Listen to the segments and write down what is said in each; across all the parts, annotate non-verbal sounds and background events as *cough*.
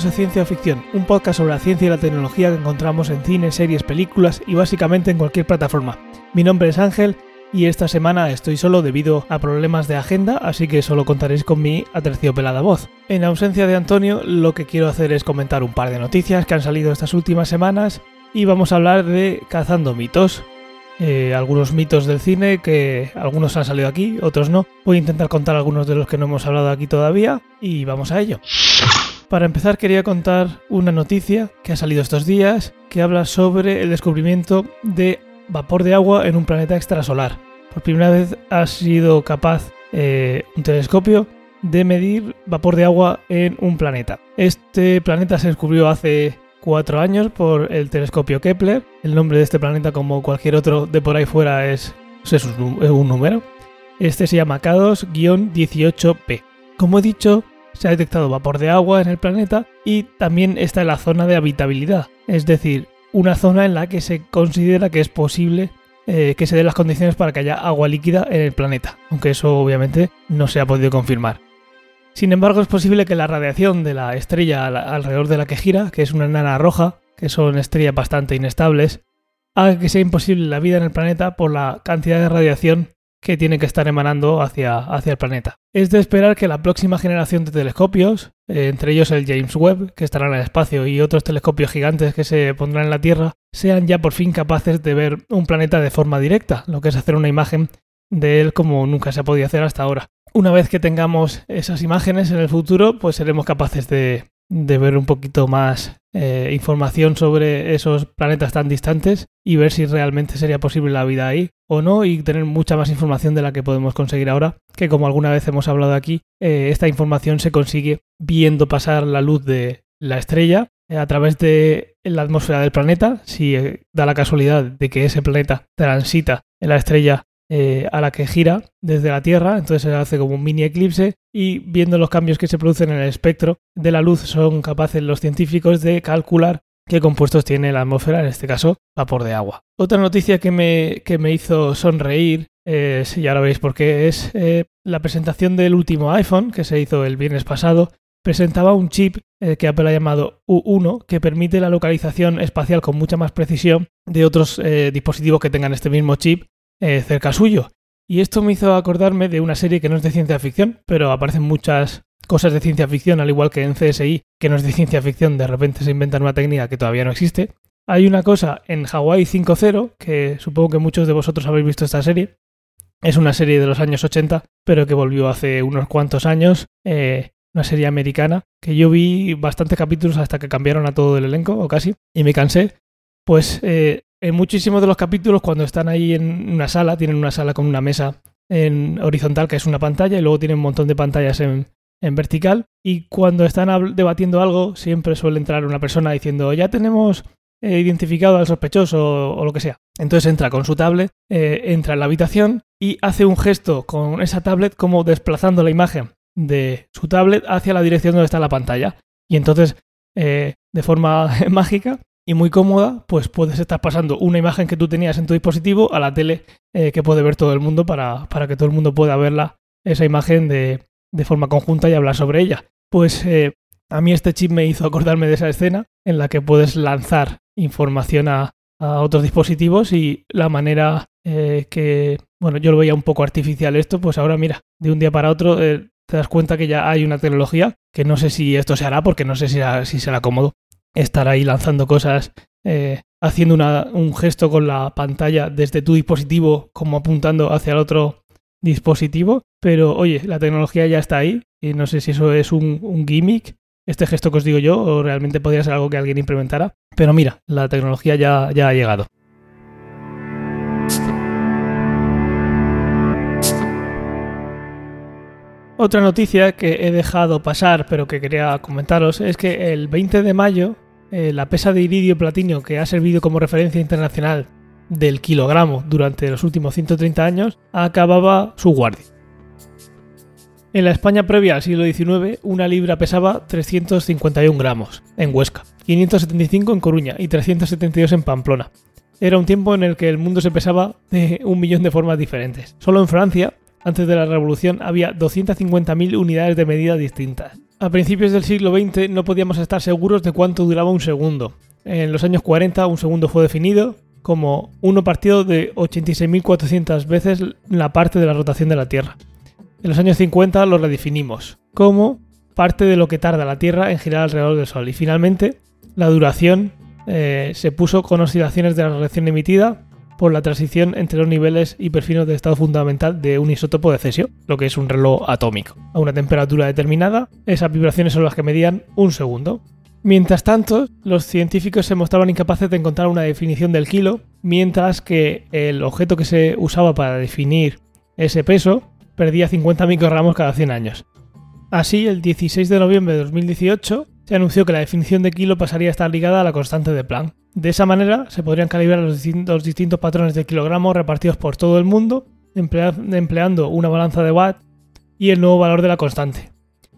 Bienvenidos a Ciencia Ficción, un podcast sobre la ciencia y la tecnología que encontramos en cine, series, películas y básicamente en cualquier plataforma. Mi nombre es Ángel y esta semana estoy solo debido a problemas de agenda, así que solo contaréis con mi aterciopelada voz. En ausencia de Antonio, lo que quiero hacer es comentar un par de noticias que han salido estas últimas semanas y vamos a hablar de Cazando mitos. Eh, algunos mitos del cine que algunos han salido aquí, otros no. Voy a intentar contar algunos de los que no hemos hablado aquí todavía y vamos a ello. Para empezar quería contar una noticia que ha salido estos días que habla sobre el descubrimiento de vapor de agua en un planeta extrasolar. Por primera vez ha sido capaz eh, un telescopio de medir vapor de agua en un planeta. Este planeta se descubrió hace cuatro años por el telescopio Kepler. El nombre de este planeta, como cualquier otro de por ahí fuera, es, es un número. Este se llama K2-18p. Como he dicho, se ha detectado vapor de agua en el planeta y también está en la zona de habitabilidad, es decir, una zona en la que se considera que es posible eh, que se den las condiciones para que haya agua líquida en el planeta, aunque eso obviamente no se ha podido confirmar. Sin embargo, es posible que la radiación de la estrella alrededor de la que gira, que es una enana roja, que son estrellas bastante inestables, haga que sea imposible la vida en el planeta por la cantidad de radiación que tiene que estar emanando hacia, hacia el planeta. Es de esperar que la próxima generación de telescopios, eh, entre ellos el James Webb, que estará en el espacio, y otros telescopios gigantes que se pondrán en la Tierra, sean ya por fin capaces de ver un planeta de forma directa, lo que es hacer una imagen de él como nunca se ha podido hacer hasta ahora. Una vez que tengamos esas imágenes en el futuro, pues seremos capaces de, de ver un poquito más eh, información sobre esos planetas tan distantes y ver si realmente sería posible la vida ahí o no y tener mucha más información de la que podemos conseguir ahora, que como alguna vez hemos hablado aquí, eh, esta información se consigue viendo pasar la luz de la estrella eh, a través de la atmósfera del planeta, si da la casualidad de que ese planeta transita en la estrella eh, a la que gira desde la Tierra, entonces se hace como un mini eclipse y viendo los cambios que se producen en el espectro de la luz son capaces los científicos de calcular qué compuestos tiene la atmósfera, en este caso vapor de agua. Otra noticia que me, que me hizo sonreír, eh, si ya lo veis por qué, es eh, la presentación del último iPhone que se hizo el viernes pasado. Presentaba un chip que Apple ha llamado U1 que permite la localización espacial con mucha más precisión de otros dispositivos que tengan este mismo chip eh, cerca suyo. Y esto me hizo acordarme de una serie que no es de ciencia ficción, pero aparecen muchas cosas de ciencia ficción, al igual que en CSI, que no es de ciencia ficción, de repente se inventan una técnica que todavía no existe. Hay una cosa en Hawaii 5.0, que supongo que muchos de vosotros habéis visto esta serie. Es una serie de los años 80, pero que volvió hace unos cuantos años. Eh, una serie americana, que yo vi bastantes capítulos hasta que cambiaron a todo el elenco, o casi, y me cansé. Pues eh, en muchísimos de los capítulos, cuando están ahí en una sala, tienen una sala con una mesa en horizontal, que es una pantalla, y luego tienen un montón de pantallas en, vertical. Y cuando están debatiendo algo, siempre suele entrar una persona diciendo, ya tenemos eh, identificado al sospechoso o, lo que sea. Entonces entra con su tablet, eh, entra en la habitación y hace un gesto con esa tablet como desplazando la imagen de su tablet hacia la dirección donde está la pantalla. Y entonces, eh, de forma *laughs* mágica, y muy cómoda, pues puedes estar pasando una imagen que tú tenías en tu dispositivo a la tele eh, que puede ver todo el mundo para, para, que todo el mundo pueda verla, esa imagen de, de forma conjunta y hablar sobre ella. Pues eh, a mí este chip me hizo acordarme de esa escena en la que puedes lanzar información a, a otros dispositivos y la manera eh, que, bueno, yo lo veía un poco artificial esto, pues ahora mira, de un día para otro te das cuenta que ya hay una tecnología que no sé si esto se hará porque no sé si, si será cómodo, estar ahí lanzando cosas, eh, haciendo un gesto con la pantalla desde tu dispositivo como apuntando hacia el otro dispositivo. Pero oye, la tecnología ya está ahí y no sé si eso es un, gimmick, este gesto que os digo yo, o realmente podría ser algo que alguien implementara. Pero mira, la tecnología ya, ya ha llegado. Otra noticia que he dejado pasar pero que quería comentaros es que el 20 de mayo eh, la pesa de iridio platino que ha servido como referencia internacional del kilogramo durante los últimos 130 años acababa su guardia. En la España previa al siglo XIX, una libra pesaba 351 gramos en Huesca, 575 en Coruña y 372 en Pamplona. Era un tiempo en el que el mundo se pesaba de un millón de formas diferentes. Solo en Francia antes de la revolución había 250.000 unidades de medida distintas. A principios del siglo XX no podíamos estar seguros de cuánto duraba un segundo. En los años 40 un segundo fue definido como uno partido de 86.400 veces la parte de la rotación de la Tierra. En los años 50 lo redefinimos como parte de lo que tarda la Tierra en girar alrededor del Sol. Y finalmente la duración eh, se puso con oscilaciones de la radiación emitida por la transición entre los niveles hiperfinos de estado fundamental de un isótopo de cesio, lo que es un reloj atómico. A una temperatura determinada, esas vibraciones son las que medían un segundo. Mientras tanto, los científicos se mostraban incapaces de encontrar una definición del kilo, mientras que el objeto que se usaba para definir ese peso perdía 50 microgramos cada 100 años. Así, el 16 de noviembre de 2018, se anunció que la definición de kilo pasaría a estar ligada a la constante de Planck. De esa manera se podrían calibrar los distintos, patrones de kilogramos repartidos por todo el mundo, empleando una balanza de watt y el nuevo valor de la constante.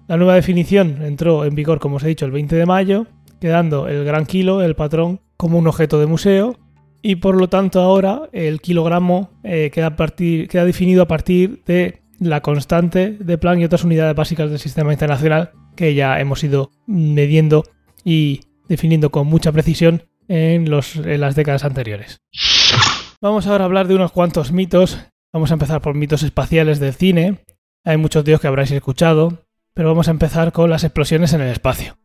La nueva definición entró en vigor, como os he dicho, el 20 de mayo, quedando el gran kilo, el patrón, como un objeto de museo, y por lo tanto ahora el kilogramo eh, queda definido a partir de la constante de Planck y otras unidades básicas del sistema internacional que ya hemos ido midiendo y definiendo con mucha precisión en, los, las décadas anteriores. Vamos ahora a hablar de unos cuantos mitos. Vamos a empezar por mitos espaciales del cine. Hay muchos ellos que habréis escuchado, pero vamos a empezar con las explosiones en el espacio.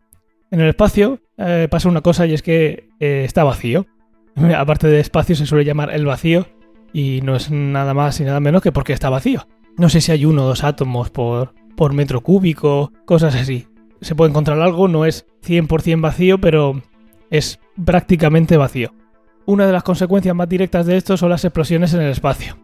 En el espacio eh, pasa una cosa y es que eh, está vacío. *laughs* Aparte de espacio se suele llamar el vacío y no es nada más y nada menos que porque está vacío. No sé si hay uno o dos átomos por, por metro cúbico, cosas así. Se puede encontrar algo, no es 100% vacío, pero es prácticamente vacío. Una de las consecuencias más directas de esto son las explosiones en el espacio.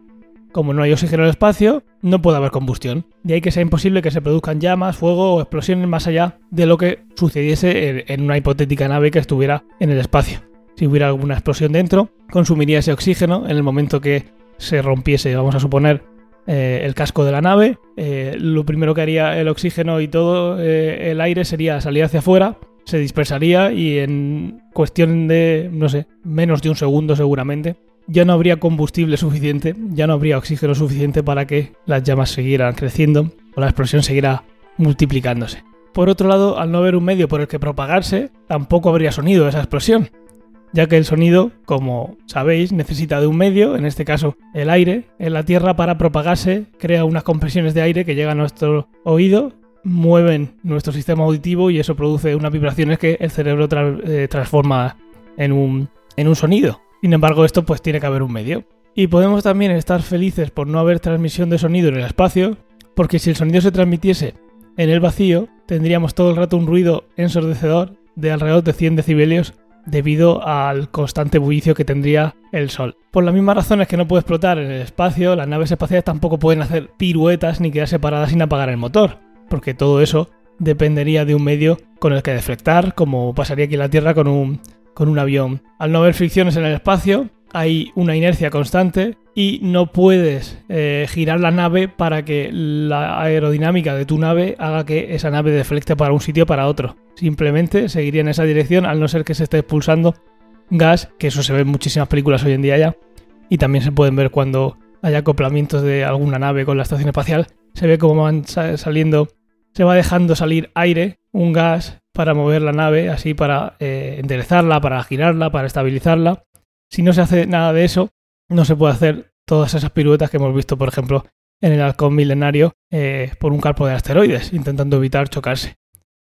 Como no hay oxígeno en el espacio, no puede haber combustión. De ahí que sea imposible que se produzcan llamas, fuego o explosiones más allá de lo que sucediese en una hipotética nave que estuviera en el espacio. Si hubiera alguna explosión dentro, consumiría ese oxígeno en el momento que se rompiese, vamos a suponer, eh, el casco de la nave. Eh, lo primero que haría el oxígeno y todo eh, el aire sería salir hacia afuera se dispersaría y en cuestión de, no sé, menos de un segundo seguramente, ya no habría combustible *laughs* suficiente, ya no habría oxígeno suficiente para que las llamas siguieran creciendo o la explosión siguiera multiplicándose. Por otro lado, al no haber un medio por el que propagarse, tampoco habría sonido esa explosión, ya que el sonido, como sabéis, necesita de un medio, en este caso el aire, en la Tierra para propagarse crea unas compresiones de aire que llegan a nuestro oído mueven nuestro sistema auditivo y eso produce unas vibraciones que el cerebro eh, transforma en un, en un sonido. Sin embargo, esto pues tiene que haber un medio. Y podemos también estar felices por no haber transmisión de sonido en el espacio, porque si el sonido se transmitiese en el vacío, tendríamos todo el rato un ruido ensordecedor de alrededor de 100 decibelios debido al constante bullicio que tendría el Sol. Por las mismas razones que no puede explotar en el espacio, las naves espaciales tampoco pueden hacer piruetas ni quedarse paradas sin apagar el motor porque todo eso dependería de un medio con el que deflectar, como pasaría aquí en la Tierra con un, con un avión. Al no haber fricciones en el espacio, hay una inercia constante y no puedes eh, girar la nave para que la aerodinámica de tu nave haga que esa nave deflecte para un sitio o para otro. Simplemente seguiría en esa dirección al no ser que se esté expulsando gas, que eso se ve en muchísimas películas hoy en día ya, y también se pueden ver cuando hay acoplamientos de alguna nave con la estación espacial, se ve como van saliendo, se va dejando salir aire, un gas para mover la nave, así para eh, enderezarla, para girarla, para estabilizarla. Si no se hace nada de eso, no se puede hacer todas esas piruetas que hemos visto, por ejemplo, en el halcón milenario eh, por un campo de asteroides, intentando evitar chocarse.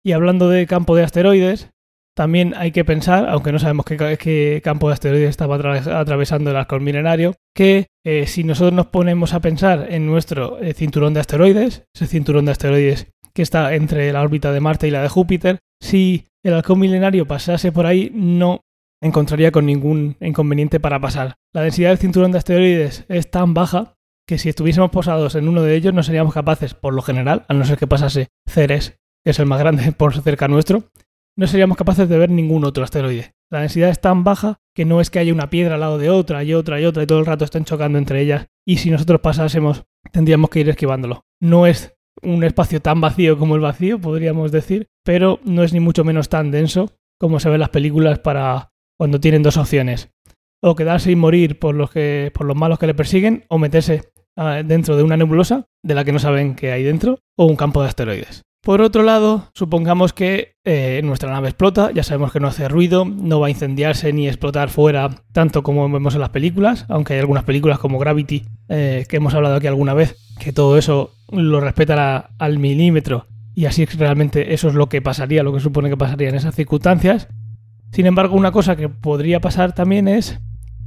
Y hablando de campo de asteroides, también hay que pensar, aunque no sabemos qué, campo de asteroides estaba atravesando el halcón milenario, que eh, si nosotros nos ponemos a pensar en nuestro eh, cinturón de asteroides, ese cinturón de asteroides que está entre la órbita de Marte y la de Júpiter, si el halcón milenario pasase por ahí, no encontraría con ningún inconveniente para pasar. La densidad del cinturón de asteroides es tan baja que si estuviésemos posados en uno de ellos no seríamos capaces, por lo general, a no ser que pasase Ceres, que es el más grande *laughs* por cerca nuestro, no seríamos capaces de ver ningún otro asteroide. La densidad es tan baja que no es que haya una piedra al lado de otra y otra y otra y todo el rato estén chocando entre ellas y si nosotros pasásemos tendríamos que ir esquivándolo. No es un espacio tan vacío como el vacío, podríamos decir, pero no es ni mucho menos tan denso como se ve en las películas para cuando tienen dos opciones. O quedarse y morir por los, que, por los malos que le persiguen, o meterse ah, dentro de una nebulosa de la que no saben qué hay dentro, o un campo de asteroides. Por otro lado, supongamos que eh, nuestra nave explota, ya sabemos que no hace ruido, no va a incendiarse ni explotar fuera tanto como vemos en las películas, aunque hay algunas películas como Gravity, eh, que hemos hablado aquí alguna vez, que todo eso lo respeta al milímetro y así realmente eso es lo que pasaría, lo que supone que pasaría en esas circunstancias. Sin embargo, una cosa que podría pasar también es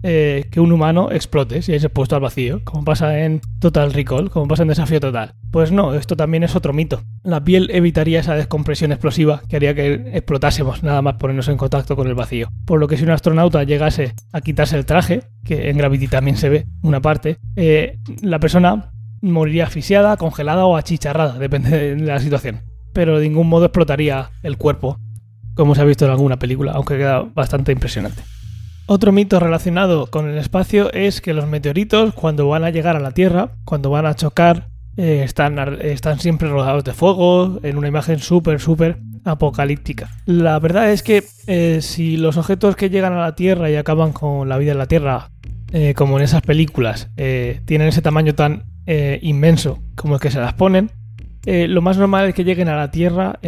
eh, que un humano explote si es expuesto al vacío, como pasa en Total Recall, como pasa en Desafío Total. Pues no, esto también es otro mito. La piel evitaría esa descompresión explosiva que haría que explotásemos nada más ponernos en contacto con el vacío. Por lo que si un astronauta llegase a quitarse el traje, que en Gravity también se ve una parte, eh, la persona moriría asfixiada, congelada o achicharrada, depende de la situación. Pero de ningún modo explotaría el cuerpo, como se ha visto en alguna película, aunque queda bastante impresionante. Otro mito relacionado con el espacio es que los meteoritos, cuando van a llegar a la Tierra, cuando van a chocar, eh, están, están siempre rodeados de fuego, en una imagen súper, súper apocalíptica. La verdad es que eh, si los objetos que llegan a la Tierra y acaban con la vida en la Tierra, eh, como en esas películas, tienen ese tamaño tan inmenso como el que se las ponen, lo más normal es que lleguen a la Tierra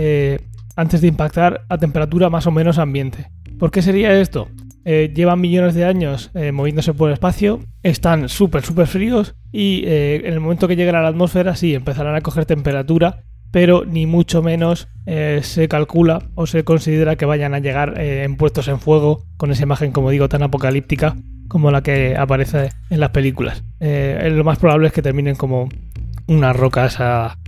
antes de impactar a temperatura más o menos ambiente. ¿Por qué sería esto? Eh, llevan millones de años eh, moviéndose por el espacio, están súper, súper fríos y eh, en el momento que lleguen a la atmósfera sí empezarán a coger temperatura, pero ni mucho menos se calcula o se considera que vayan a llegar en puestos en fuego con esa imagen, como digo, tan apocalíptica como la que aparece en las películas. lo más probable es que terminen como unas rocas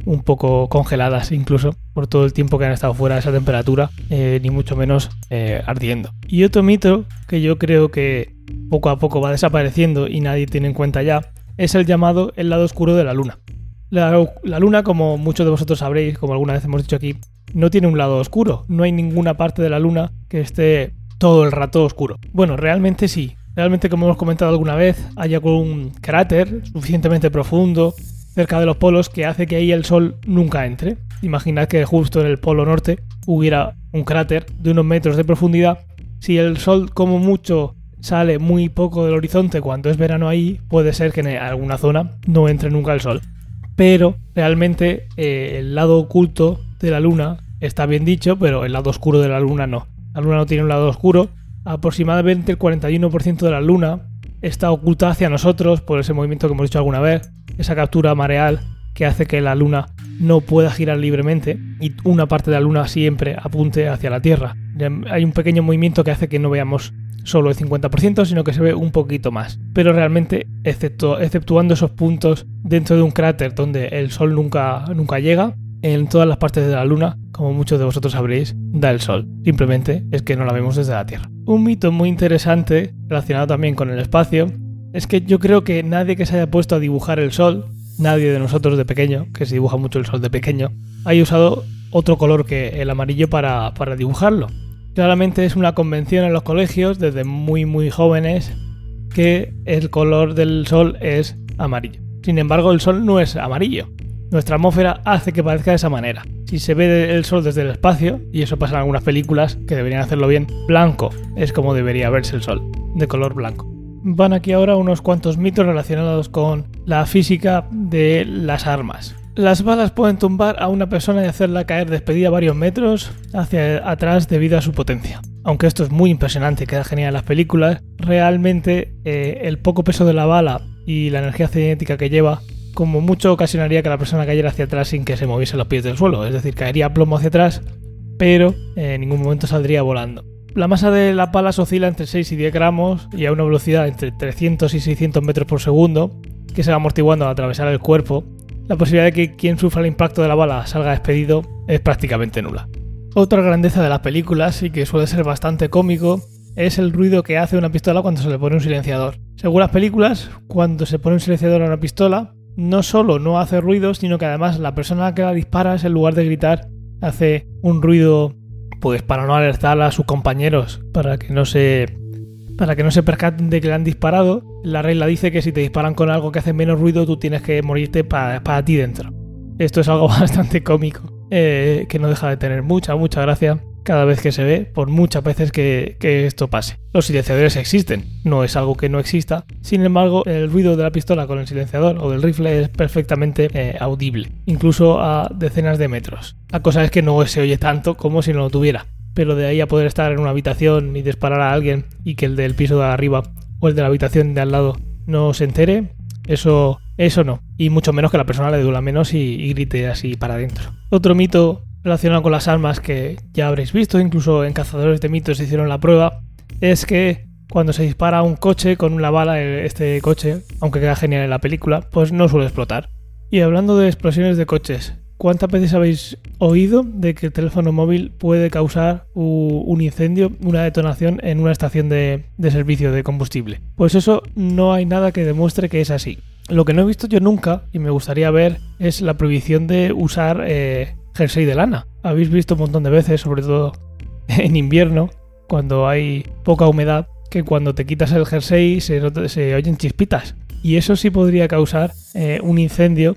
un poco congeladas incluso por todo el tiempo que han estado fuera de esa temperatura, eh, ni mucho menos eh, ardiendo. Y otro mito que yo creo que poco a poco va desapareciendo y nadie tiene en cuenta ya, es el llamado el lado oscuro de la luna. La, la luna, como muchos de vosotros sabréis, como alguna vez hemos dicho aquí, no tiene un lado oscuro, no hay ninguna parte de la luna que esté todo el rato oscuro. Bueno, realmente sí, Realmente, como hemos comentado alguna vez, hay algún cráter suficientemente profundo cerca de los polos que hace que ahí el sol nunca entre. Imaginad que justo en el polo norte hubiera un cráter de unos metros de profundidad. Si el sol como mucho sale muy poco del horizonte cuando es verano ahí, puede ser que en alguna zona no entre nunca el sol. Pero realmente eh, el lado oculto de la luna está bien dicho, pero el lado oscuro de la luna no. La luna no tiene un lado oscuro. Aproximadamente el 41% de la luna está oculta hacia nosotros por ese movimiento que hemos dicho alguna vez, esa captura mareal que hace que la luna no pueda girar libremente y una parte de la luna siempre apunte hacia la Tierra. Hay un pequeño movimiento que hace que no veamos solo el 50%, sino que se ve un poquito más. Pero realmente, exceptuando esos puntos dentro de un cráter donde el Sol nunca, nunca llega, en todas las partes de la Luna, como muchos de vosotros sabréis, da el Sol. Simplemente es que no la vemos desde la Tierra. Un mito muy interesante, relacionado también con el espacio, es que yo creo que nadie que se haya puesto a dibujar el Sol, nadie de nosotros de pequeño, que se dibuja mucho el Sol de pequeño, haya usado otro color que el amarillo para, para dibujarlo. Claramente es una convención en los colegios desde muy muy jóvenes que el color del Sol es amarillo. Sin embargo, el Sol no es amarillo. Nuestra atmósfera hace que parezca de esa manera. Si se ve el sol desde el espacio, y eso pasa en algunas películas que deberían hacerlo bien, blanco es como debería verse el sol, de color blanco. Van aquí ahora unos cuantos mitos relacionados con la física de las armas. Las balas pueden tumbar a una persona y hacerla caer despedida varios metros hacia atrás debido a su potencia. Aunque esto es muy impresionante queda genial en las películas, realmente eh, el poco peso de la bala y la energía cinética que lleva como mucho ocasionaría que la persona cayera hacia atrás sin que se moviese los pies del suelo, es decir, caería plomo hacia atrás, pero en ningún momento saldría volando. La masa de las balas oscila entre 6 y 10 gramos y a una velocidad entre 300 y 600 metros por segundo, que se va amortiguando al atravesar el cuerpo. La posibilidad de que quien sufra el impacto de la bala salga despedido es prácticamente nula. Otra grandeza de las películas, y que suele ser bastante cómico, es el ruido que hace una pistola cuando se le pone un silenciador. Según las películas, cuando se pone un silenciador a una pistola, no solo no hace ruido, sino que además la persona que la dispara, en lugar de gritar, hace un ruido pues para no alertar a sus compañeros, para que no se para que no se percaten de que le han disparado. La regla dice que si te disparan con algo que hace menos ruido, tú tienes que morirte para, para ti dentro. Esto es algo *laughs* bastante cómico, eh, que no deja de tener mucha, mucha gracia. Cada vez que se ve, por muchas veces que, esto pase. Los silenciadores existen, no es algo que no exista, sin embargo el ruido de la pistola con el silenciador o del rifle es perfectamente eh, audible, incluso a decenas de metros. La cosa es que no se oye tanto como si no lo tuviera, pero de ahí a poder estar en una habitación y disparar a alguien y que el del piso de arriba o el de la habitación de al lado no se entere, eso, eso no. Y mucho menos que la persona le duela menos y, grite así para adentro. Otro mito relacionado con las armas que ya habréis visto, incluso en Cazadores de Mitos hicieron la prueba, es que cuando se dispara un coche con una bala, este coche, aunque queda genial en la película, pues no suele explotar. Y hablando de explosiones de coches, ¿cuántas veces habéis oído de que el teléfono móvil puede causar un incendio, una detonación en una estación de, servicio de combustible? Pues eso no hay nada que demuestre que es así. Lo que no he visto yo nunca y me gustaría ver es la prohibición de usar eh, jersey de lana. Habéis visto un montón de veces, sobre todo *laughs* en invierno, cuando hay poca humedad, que cuando te quitas el jersey se, oyen chispitas. Y eso sí podría causar eh, un incendio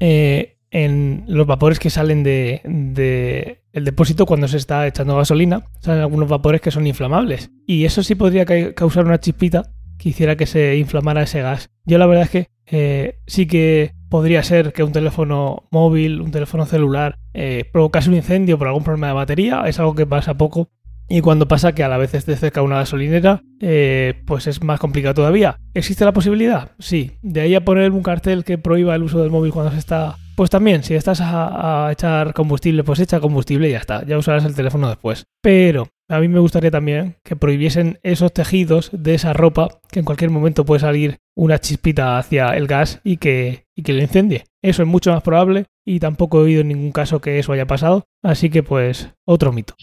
eh, en los vapores que salen de, de, el depósito cuando se está echando gasolina. Salen algunos vapores que son inflamables. Y eso sí podría causar una chispita que hiciera que se inflamara ese gas. Yo la verdad es que eh, sí que podría ser que un teléfono móvil, un teléfono celular, eh, provocase un incendio por algún problema de batería. Es algo que pasa poco. Y cuando pasa que a la vez esté cerca una gasolinera, eh, pues es más complicado todavía. ¿Existe la posibilidad? Sí. De ahí a poner un cartel que prohíba el uso del móvil cuando se está pues también, si estás a, echar combustible, pues echa combustible y ya está, ya usarás el teléfono después. Pero a mí me gustaría también que prohibiesen esos tejidos de esa ropa, que en cualquier momento puede salir una chispita hacia el gas y que, y que lo incendie. Eso es mucho más probable y tampoco he oído en ningún caso que eso haya pasado, así que pues otro mito.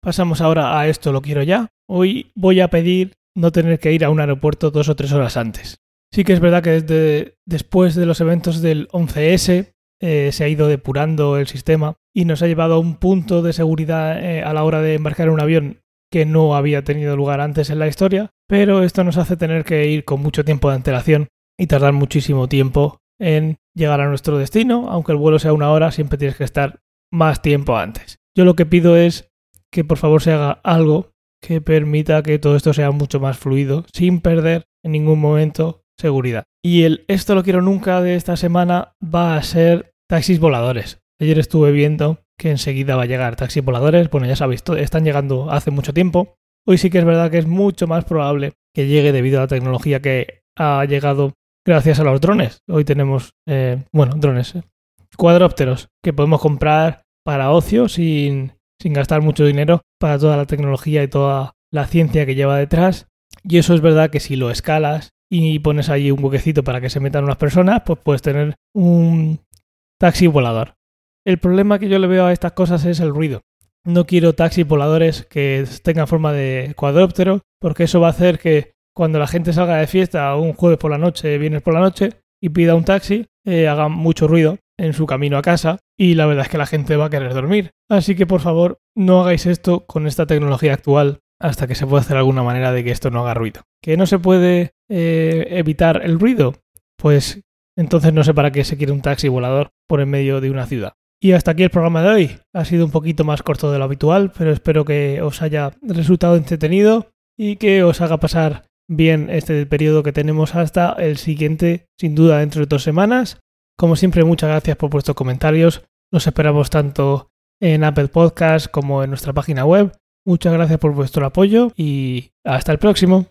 Pasamos ahora a esto lo quiero ya. Hoy voy a pedir no tener que ir a un aeropuerto dos o tres horas antes. Sí que es verdad que desde después de los eventos del 11S eh, se ha ido depurando el sistema y nos ha llevado a un punto de seguridad eh, a la hora de embarcar en un avión que no había tenido lugar antes en la historia, pero esto nos hace tener que ir con mucho tiempo de antelación y tardar muchísimo tiempo en llegar a nuestro destino, aunque el vuelo sea una hora, siempre tienes que estar más tiempo antes. Yo lo que pido es que por favor se haga algo que permita que todo esto sea mucho más fluido, sin perder en ningún momento seguridad. Y el esto lo quiero nunca de esta semana va a ser taxis voladores. Ayer estuve viendo que enseguida va a llegar taxis voladores. Bueno, ya sabéis, están llegando hace mucho tiempo. Hoy sí que es verdad que es mucho más probable que llegue debido a la tecnología que ha llegado gracias a los drones. Hoy tenemos, eh, bueno, drones, eh, cuadrópteros que podemos comprar para ocio sin, sin gastar mucho dinero para toda la tecnología y toda la ciencia que lleva detrás. Y eso es verdad que si lo escalas y pones ahí un huequecito para que se metan unas personas, pues puedes tener un taxi volador. El problema que yo le veo a estas cosas es el ruido. No quiero taxis voladores que tengan forma de cuadróptero, porque eso va a hacer que cuando la gente salga de fiesta un jueves por la noche, viernes por la noche, y pida un taxi, eh, haga mucho ruido en su camino a casa y la verdad es que la gente va a querer dormir. Así que por favor no hagáis esto con esta tecnología actual hasta que se pueda hacer alguna manera de que esto no haga ruido. ¿Que no se puede eh, evitar el ruido? Pues entonces no sé para qué se quiere un taxi volador por en medio de una ciudad. Y hasta aquí el programa de hoy. Ha sido un poquito más corto de lo habitual, pero espero que os haya resultado entretenido y que os haga pasar bien este periodo que tenemos hasta el siguiente, sin duda dentro de dos semanas. Como siempre, muchas gracias por vuestros comentarios. Los esperamos tanto en Apple Podcast como en nuestra página web. Muchas gracias por vuestro apoyo y hasta el próximo.